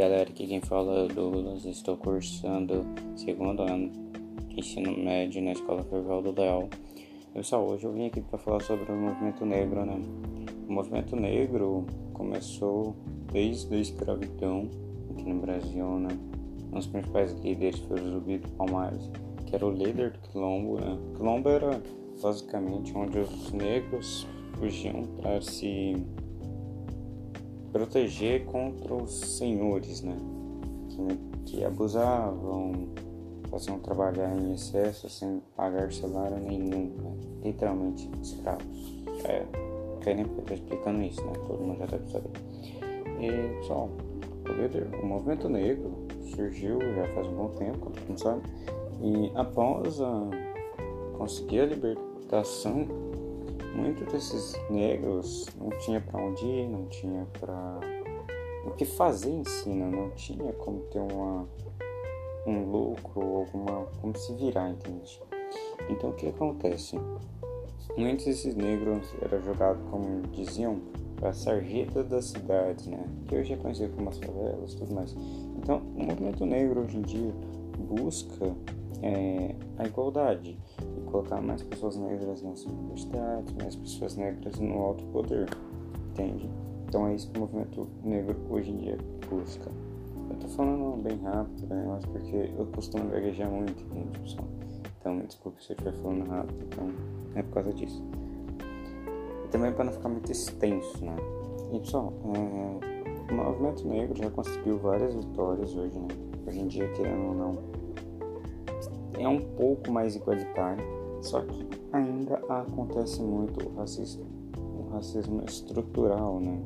galera, aqui quem fala é o Douglas, estou cursando segundo ano de ensino médio na Escola Ferval do Leal. Pessoal, hoje eu vim aqui para falar sobre o movimento negro, né? O movimento negro começou desde a escravidão aqui no Brasil, né? Um dos principais líderes foi o Zumbi do Palmares, que era o líder do Quilombo, né? Quilombo era basicamente onde os negros fugiam para se proteger contra os senhores, né? Que, que abusavam, faziam trabalhar em excesso sem pagar salário nenhum, né? literalmente escravos. É, estar explicando isso, né? Todo mundo já deve saber. E, pessoal, o movimento negro surgiu já faz um bom tempo, como todo mundo sabe, e após a, conseguir a libertação muitos desses negros não tinha para onde ir, não tinha para o que fazer em si, né? não tinha como ter uma, um lucro alguma como se virar, entende? Então o que acontece? Muitos desses negros eram jogados como diziam para sarjeta das cidades, né? Que hoje é conhecido como as favelas, tudo mais. Então o movimento negro hoje em dia busca é, a igualdade e colocar mais pessoas negras nas universidades, mais pessoas negras no alto poder, entende? Então é isso que o movimento negro hoje em dia busca. Eu tô falando bem rápido, né? Mas porque eu costumo gaguejar muito, entende, pessoal? Então me desculpe se eu estiver falando rápido, então é por causa disso. Também para não ficar muito extenso, né? E pessoal, é, o movimento negro já conseguiu várias vitórias hoje, né? Hoje em dia, querendo ou não, é um pouco mais igualitário, só que ainda acontece muito o racismo, o racismo estrutural, né?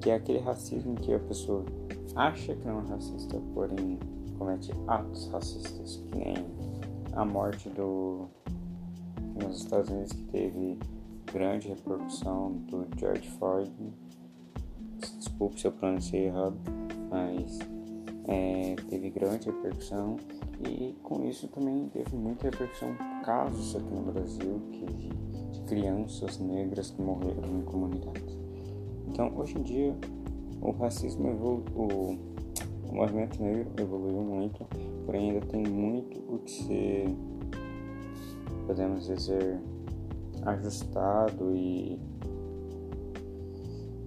Que é aquele racismo que a pessoa acha que não é racista, porém comete atos racistas, que nem a morte do nos Estados Unidos que teve grande repercussão do George Floyd. Desculpe se eu pronunciei errado, mas é, teve grande repercussão e com isso também teve muita repercussão casos aqui no Brasil que, de crianças negras que morreram em comunidades. Então, hoje em dia, o racismo evolu o, o movimento negro evoluiu muito, porém ainda tem muito o que ser, podemos dizer, ajustado e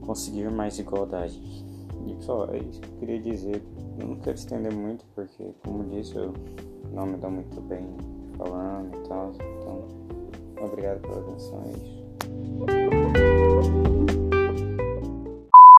conseguir mais igualdade. E só, é isso que eu queria dizer. Eu não quero estender muito porque, como disse, eu não me dou muito bem falando e tal. Então, obrigado pela atenção, é isso.